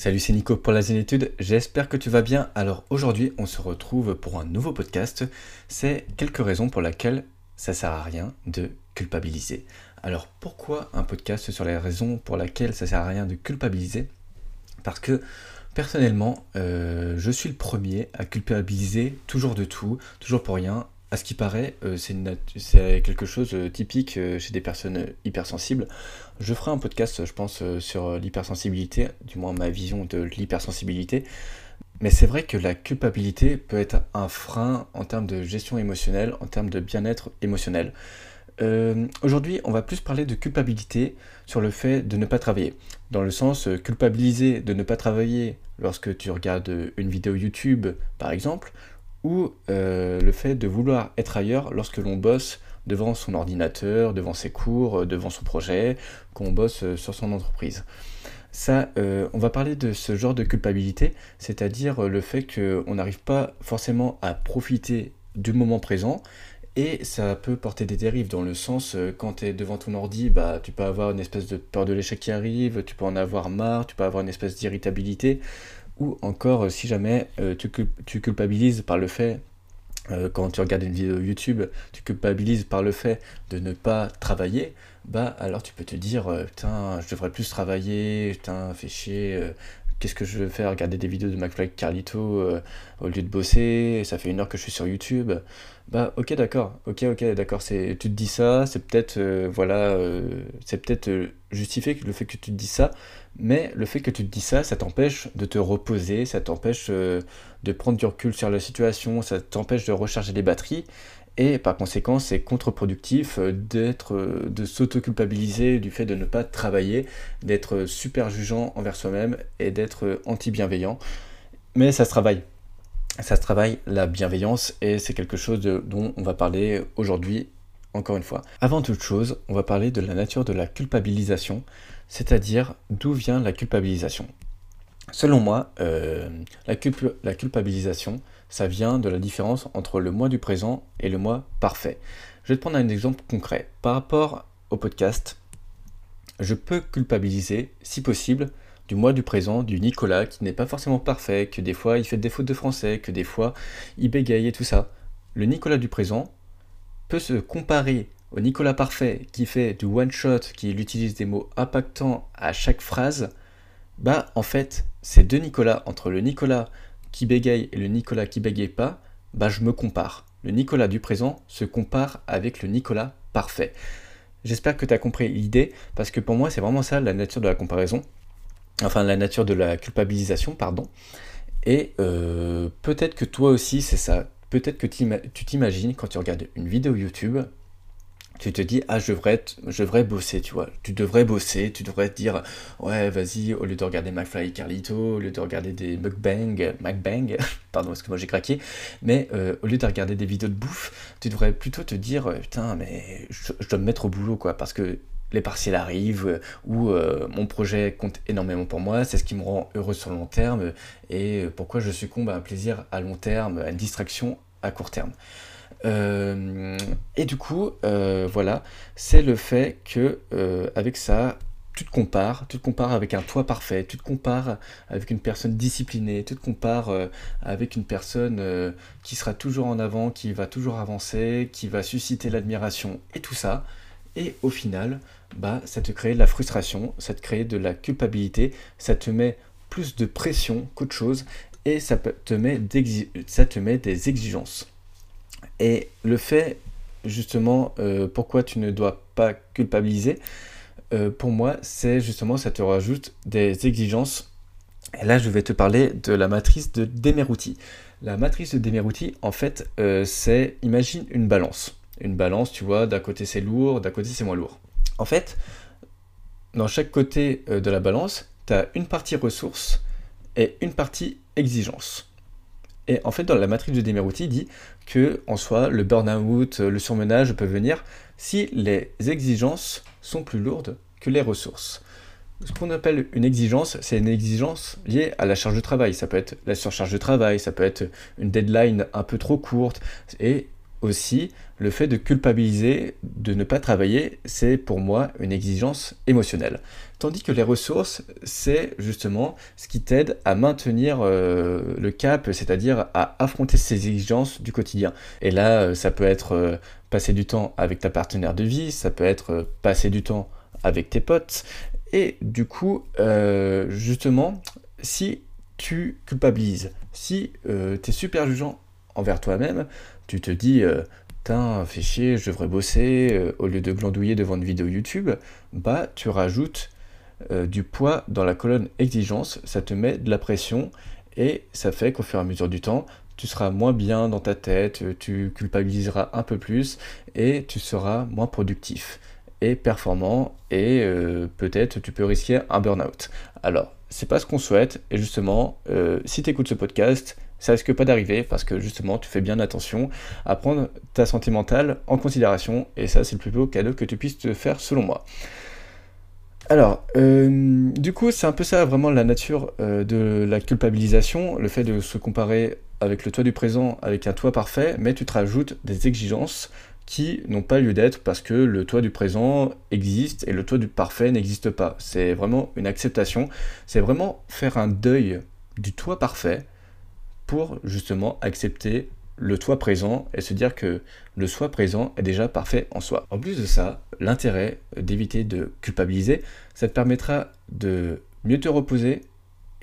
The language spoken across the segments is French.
Salut, c'est Nico pour la Zénitude, j'espère que tu vas bien. Alors aujourd'hui, on se retrouve pour un nouveau podcast. C'est quelques raisons pour lesquelles ça sert à rien de culpabiliser. Alors pourquoi un podcast sur les raisons pour lesquelles ça sert à rien de culpabiliser? Parce que personnellement, euh, je suis le premier à culpabiliser toujours de tout, toujours pour rien, à ce qui paraît, euh, c'est quelque chose de euh, typique euh, chez des personnes hypersensibles. Je ferai un podcast, je pense, sur l'hypersensibilité, du moins ma vision de l'hypersensibilité. Mais c'est vrai que la culpabilité peut être un frein en termes de gestion émotionnelle, en termes de bien-être émotionnel. Aujourd'hui, on va plus parler de culpabilité sur le fait de ne pas travailler. Dans le sens, culpabiliser de ne pas travailler lorsque tu regardes une vidéo YouTube, par exemple, ou euh, le fait de vouloir être ailleurs lorsque l'on bosse devant son ordinateur, devant ses cours, euh, devant son projet, qu'on bosse euh, sur son entreprise. Ça, on va parler de ce genre de culpabilité, c'est-à-dire le fait qu'on n'arrive pas forcément à profiter du moment présent et ça peut porter des dérives dans le sens, quand tu es devant ton ordi, bah, tu peux avoir une espèce de peur de l'échec qui arrive, tu peux en avoir marre, tu peux avoir une espèce d'irritabilité ou encore euh, si jamais euh, tu, tu, culpabilises par le fait, euh, quand tu regardes une vidéo YouTube, tu culpabilises par le fait de ne pas travailler, bah alors tu peux te dire, putain, je devrais plus travailler, putain, fais chier, qu'est-ce que je vais faire Regarder des vidéos de McFly Carlito au lieu de bosser, ça fait une heure que je suis sur YouTube. Bah ok d'accord, ok ok d'accord, tu te dis ça, c'est peut-être voilà, c'est peut-être justifié le fait que tu te dis ça, mais le fait que tu te dis ça, ça t'empêche de te reposer, ça t'empêche euh, de prendre du recul sur la situation, ça t'empêche de recharger les batteries, et par conséquent, c'est contre-productif euh, d'être, euh, de s'auto-culpabiliser du fait de ne pas travailler, d'être super jugeant envers soi-même et d'être anti-bienveillant. Mais ça se travaille. Ça se travaille la bienveillance et c'est quelque chose dont on va parler aujourd'hui encore une fois. Avant toute chose, on va parler de la nature de la culpabilisation c'est-à-dire d'où vient la culpabilisation. Selon moi, euh, la, la, culpabilisation, ça vient de la différence entre le moi du présent et le moi parfait. Je vais te prendre un exemple concret. Par rapport au podcast, je peux culpabiliser, si possible, du moi du présent, du Nicolas qui n'est pas forcément parfait, que des fois il fait des fautes de français, que des fois il bégaye et tout ça. Le Nicolas du présent peut se comparer au Nicolas Parfait qui fait du one-shot, qui utilise des mots impactants à chaque phrase, bah en fait, ces deux Nicolas, entre le Nicolas qui bégaye et le Nicolas qui bégaye pas, bah je me compare. Le Nicolas du présent se compare avec le Nicolas parfait. J'espère que tu as compris l'idée, parce que pour moi, c'est vraiment ça la nature de la comparaison, enfin la nature de la culpabilisation, pardon. Et euh, peut-être que toi aussi, c'est ça. Peut-être que tu t'imagines quand tu regardes une vidéo YouTube, tu te dis, ah, je devrais, je devrais bosser, tu vois. Tu devrais bosser, tu devrais te dire, ouais, vas-y, au lieu de regarder McFly et Carlito, au lieu de regarder des mukbang, mukbang, pardon, parce que moi j'ai craqué, mais euh, au lieu de regarder des vidéos de bouffe, tu devrais plutôt te dire, euh, putain, mais je, dois me mettre au boulot, quoi, parce que les partiels arrivent, euh, ou mon projet compte énormément pour moi, c'est ce qui me rend heureux sur le long terme, et pourquoi je succombe à un plaisir à long terme, à une distraction à court terme. Euh, et du coup, euh, voilà, c'est le fait que euh, avec ça, tu te compares, tu te compares avec un toi parfait, tu te compares avec une personne disciplinée, tu te compares avec une personne qui sera toujours en avant, qui va toujours avancer, qui va susciter l'admiration et tout ça. Et au final, bah, ça te crée de la frustration, ça te crée de la culpabilité, ça te met plus de pression qu'autre chose et ça te met, ça te met des exigences. Et le fait, justement, euh, pourquoi tu ne dois pas culpabiliser, euh, pour moi, c'est justement, ça te rajoute des exigences. Et là, je vais te parler de la matrice de Demerouti. La matrice de Demerouti, en fait, euh, c'est, imagine une balance. Une balance, tu vois, d'un côté c'est lourd, d'un côté c'est moins lourd. En fait, dans chaque côté de la balance, tu as une partie ressources et une partie exigence. Et en fait, dans la matrice de Demerouti, dit que, en soi, le burn-out, le surmenage peut venir si les exigences sont plus lourdes que les ressources. Ce qu'on appelle une exigence, c'est une exigence liée à la charge de travail. Ça peut être la surcharge de travail, ça peut être une deadline un peu trop courte. Et aussi, le fait de culpabiliser, de ne pas travailler, c'est pour moi une exigence émotionnelle. Tandis que les ressources, c'est justement ce qui t'aide à maintenir euh, le cap, c'est-à-dire à affronter ces exigences du quotidien. Et là, euh, ça peut être euh, passer du temps avec ta partenaire de vie, ça peut être passer du temps avec tes potes. Et du coup, justement, si tu culpabilises, si tu es super jugeant envers toi-même, tu te dis, putain, fais chier, je devrais bosser, au lieu de glandouiller devant une vidéo YouTube, bah tu rajoutes euh, du poids dans la colonne exigence, ça te met de la pression et ça fait qu'au fur et à mesure du temps, tu seras moins bien dans ta tête, tu culpabiliseras un peu plus et tu seras moins productif et performant et euh, peut-être tu peux risquer un burn-out. Alors, c'est pas ce qu'on souhaite et justement, euh, si tu écoutes ce podcast, ça risque pas d'arriver parce que justement tu fais bien attention à prendre ta santé mentale en considération et ça c'est le plus beau cadeau que tu puisses te faire selon moi. Alors, euh, du coup, c'est un peu ça vraiment la nature euh, de la culpabilisation, le fait de se comparer avec le toi du présent, avec un toi parfait, mais tu te rajoutes des exigences qui n'ont pas lieu d'être parce que le toi du présent existe et le toi du parfait n'existe pas. C'est vraiment une acceptation, c'est vraiment faire un deuil du toi parfait pour justement accepter le toi présent et se dire que le soi présent est déjà parfait en soi. En plus de ça, l'intérêt d'éviter de culpabiliser, ça te permettra de mieux te reposer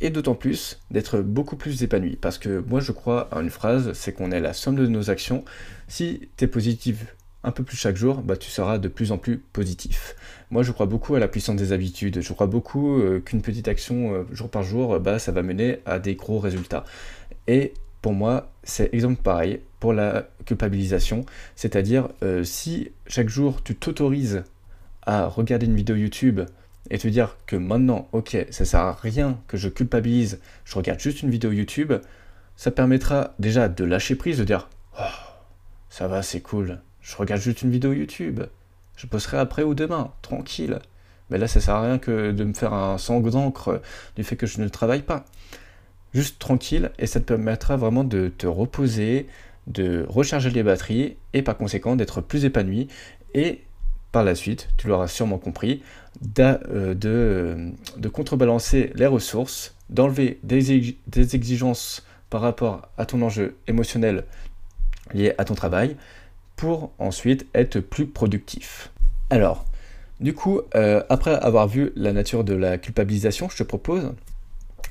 et d'autant plus d'être beaucoup plus épanoui. Parce que moi je crois à une phrase, c'est qu'on est la somme de nos actions. Si tu es positif un peu plus chaque jour, bah, tu seras de plus en plus positif. Moi, je crois beaucoup à la puissance des habitudes. Je crois beaucoup euh, qu'une petite action euh, jour par jour, bah, ça va mener à des gros résultats. Et pour moi, c'est exemple pareil pour la culpabilisation. C'est-à-dire, euh, si chaque jour tu t'autorises à regarder une vidéo YouTube et te dire que maintenant, ok, ça sert à rien que je culpabilise, je regarde juste une vidéo YouTube, ça permettra déjà de lâcher prise, de dire oh, ça va, c'est cool, je regarde juste une vidéo YouTube, je posterai après ou demain, tranquille. Mais là, ça sert à rien que de me faire un sang d'encre du fait que je ne travaille pas juste tranquille et ça te permettra vraiment de te reposer, de recharger les batteries et par conséquent d'être plus épanoui et par la suite, tu l'auras sûrement compris, euh, de, contrebalancer les ressources, d'enlever des, des, exigences par rapport à ton enjeu émotionnel lié à ton travail pour ensuite être plus productif. Alors, du coup, euh, après avoir vu la nature de la culpabilisation, je te propose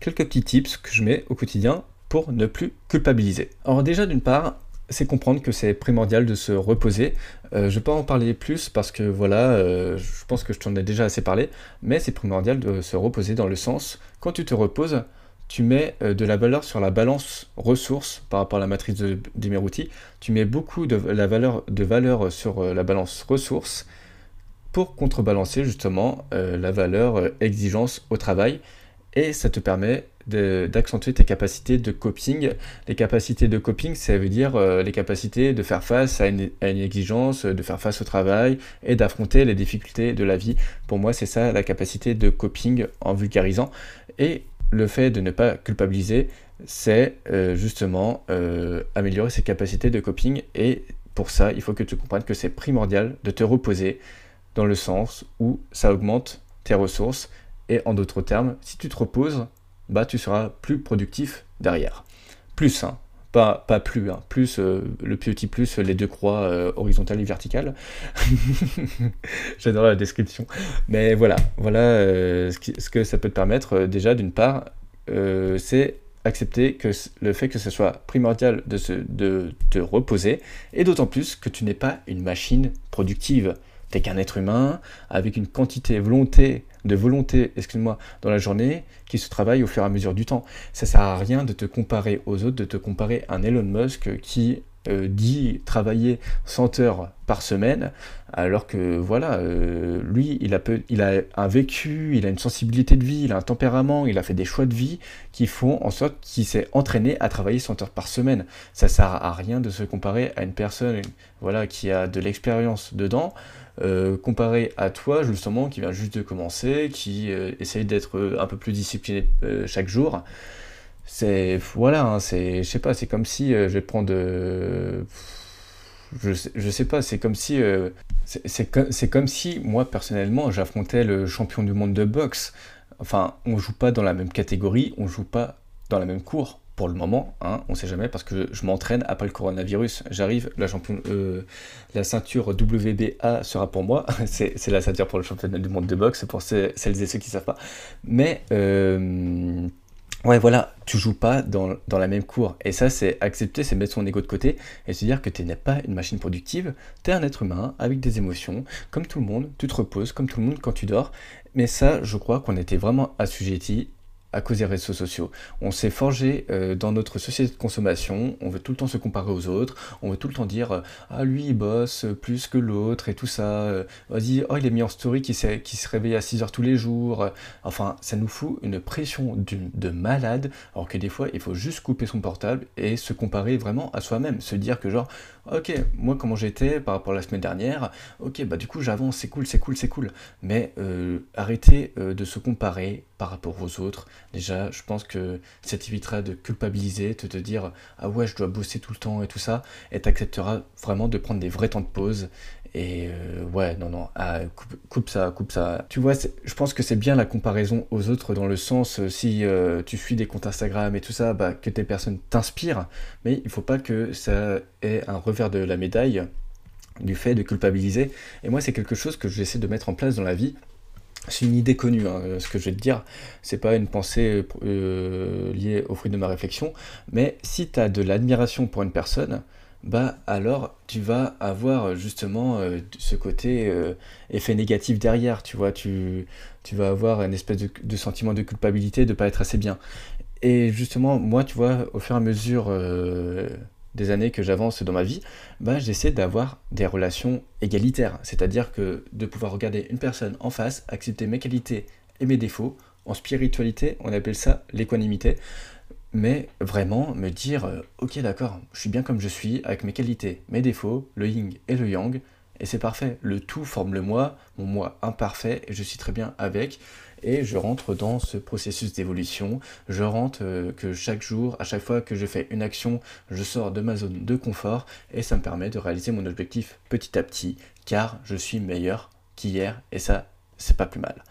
quelques petits tips que je mets au quotidien pour ne plus culpabiliser. Alors déjà d'une part, c'est comprendre que c'est primordial de se reposer. Euh, je ne vais pas en parler plus parce que voilà, euh, je pense que je t'en ai déjà assez parlé, mais c'est primordial de se reposer dans le sens, quand tu te reposes, tu mets euh, de la valeur sur la balance ressources par rapport à la matrice de, Demeruti, tu mets beaucoup de la valeur, de valeur sur la balance ressources pour contrebalancer justement la valeur exigence au travail et ça te permet d'accentuer tes capacités de coping. Les capacités de coping, ça veut dire euh, les capacités de faire face à une, exigence, de faire face au travail et d'affronter les difficultés de la vie. Pour moi, c'est ça la capacité de coping en vulgarisant. Et le fait de ne pas culpabiliser, c'est euh, justement euh, améliorer ses capacités de coping. Et pour ça, il faut que tu comprennes que c'est primordial de te reposer dans le sens où ça augmente tes ressources et en d'autres termes, si tu te reposes, bah tu seras plus productif derrière. Plus, hein, pas, pas plus, hein, plus euh, le petit plus, les deux croix euh, horizontales et verticales. J'adore la description. Mais voilà, voilà euh, ce, que ça peut te permettre déjà d'une part, c'est accepter que le fait que ce soit primordial de, te reposer, et d'autant plus que tu n'es pas une machine productive. Tu n'es qu'un être humain avec une quantité de volonté, excuse-moi, dans la journée qui se travaille au fur et à mesure du temps. Ça sert à rien de te comparer aux autres, de te comparer à un Elon Musk qui euh, dit travailler 100 heures par semaine, alors que voilà, euh, lui, il a, peu, il a un vécu, il a une sensibilité de vie, il a un tempérament, il a fait des choix de vie qui font en sorte qu'il s'est entraîné à travailler 100 heures par semaine. Ça sert à rien de se comparer à une personne voilà, qui a de l'expérience dedans. Euh, comparé à toi justement qui vient juste de commencer, qui essaye d'être un peu plus discipliné chaque jour. C'est voilà, hein, c'est je sais pas, c'est comme si je vais prendre je, sais, je sais pas, c'est comme si. Euh, c'est comme, si, moi, personnellement, j'affrontais le champion du monde de boxe. Enfin, on joue pas dans la même catégorie, on joue pas dans la même cour pour le moment, hein, on sait jamais parce que je m'entraîne après le coronavirus. J'arrive, la, champion, euh, la ceinture WBA sera pour moi. c'est la ceinture pour le championnat du monde de boxe, pour celles et ceux qui savent pas. Mais euh, Ouais, voilà, tu joues pas dans, la même cour. Et ça, c'est accepter, c'est mettre son ego de côté et se dire que tu n'es pas une machine productive, tu es un être humain avec des émotions, comme tout le monde, tu te reposes comme tout le monde quand tu dors. Mais ça, je crois qu'on était vraiment assujetti à cause des réseaux sociaux. On s'est forgé euh, dans notre société de consommation, on veut tout le temps se comparer aux autres, on veut tout le temps dire euh, ah lui il bosse plus que l'autre et tout ça, euh, vas-y, oh il est mis en story qui, qui se réveille à 6 heures tous les jours, enfin ça nous fout une pression de malade, alors que des fois il faut juste couper son portable et se comparer vraiment à soi-même, se dire que genre ok, moi comment j'étais par rapport à la semaine dernière, ok, bah du coup j'avance, c'est cool, c'est cool, c'est cool. Mais arrêtez de se comparer par rapport aux autres. Déjà, je pense que ça t'évitera de culpabiliser, de te dire ah ouais, je dois bosser tout le temps et tout ça, et t'accepteras vraiment de prendre des vrais temps de pause et euh, ouais, non, non, ah, coupe, ça, coupe ça. Tu vois, je pense que c'est bien la comparaison aux autres dans le sens, euh, si euh, tu suis des comptes Instagram et tout ça, bah, que tes personnes t'inspirent, mais il faut pas que ça ait un revers de la médaille du fait de culpabiliser. Et moi, c'est quelque chose que j'essaie de mettre en place dans la vie. C'est une idée connue, hein, ce que je vais te dire. C'est pas une pensée liée au fruit de ma réflexion, mais si tu as de l'admiration pour une personne, bah alors tu vas avoir justement euh, ce côté euh, effet négatif derrière, tu vois, tu, tu vas avoir une espèce de, sentiment de culpabilité de pas être assez bien. Et justement, moi, tu vois, au fur et à mesure euh, des années que j'avance dans ma vie, bah, j'essaie d'avoir des relations égalitaires, c'est-à-dire que de pouvoir regarder une personne en face, accepter mes qualités et mes défauts. En spiritualité, on appelle ça l'équanimité mais vraiment me dire euh, ok d'accord, je suis bien comme je suis, avec mes qualités, mes défauts, le yin et le yang, et c'est parfait. Le tout forme le moi, mon moi imparfait, et je suis très bien avec, et je rentre dans ce processus d'évolution, je rentre euh, que chaque jour, à chaque fois que je fais une action, je sors de ma zone de confort, et ça me permet de réaliser mon objectif petit à petit, car je suis meilleur qu'hier, et ça, c'est pas plus mal.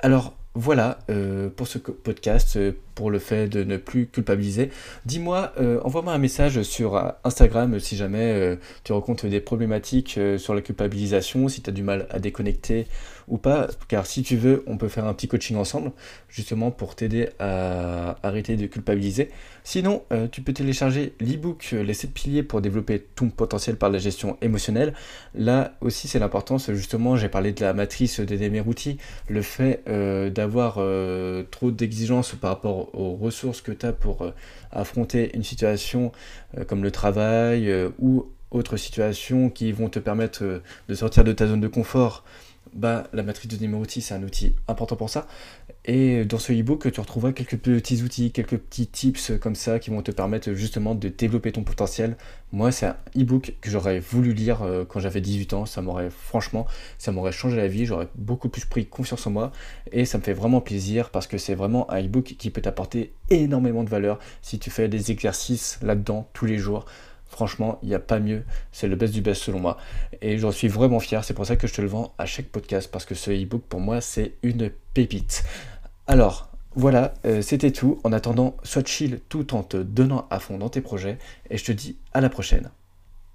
Alors, voilà euh, pour ce podcast, euh, pour le fait de ne plus culpabiliser. Dis-moi, euh, envoie-moi un message sur Instagram si jamais tu rencontres des problématiques sur la culpabilisation, si tu as du mal à déconnecter ou pas, car si tu veux, on peut faire un petit coaching ensemble, justement pour t'aider à arrêter de culpabiliser. Sinon, euh, tu peux télécharger l'ebook euh, Les 7 piliers pour développer ton potentiel par la gestion émotionnelle. Là aussi, c'est l'importance, justement, j'ai parlé de la matrice des Demerouti, le fait euh, d'avoir trop d'exigences par rapport aux ressources que tu as pour affronter une situation comme le travail ou autres situations qui vont te permettre de sortir de ta zone de confort bah, la matrice de Demerouti, c'est un outil important pour ça. Et dans ce e-book, tu retrouveras quelques petits outils, quelques petits tips comme ça qui vont te permettre justement de développer ton potentiel. Moi, c'est un e-book que j'aurais voulu lire euh, quand j'avais 18 ans. Ça m'aurait, franchement, ça m'aurait changé la vie. J'aurais beaucoup plus pris confiance en moi. Et ça me fait vraiment plaisir parce que c'est vraiment un e-book qui peut t'apporter énormément de valeur si tu fais des exercices là-dedans tous les jours. Franchement, il n'y a pas mieux. C'est le best du best selon moi. Et j'en suis vraiment fier. C'est pour ça que je te le vends à chaque podcast. Parce que ce e-book, pour moi, c'est une pépite. Alors, voilà, euh, c'était tout. En attendant, sois chill tout en te donnant à fond dans tes projets. Et je te dis à la prochaine.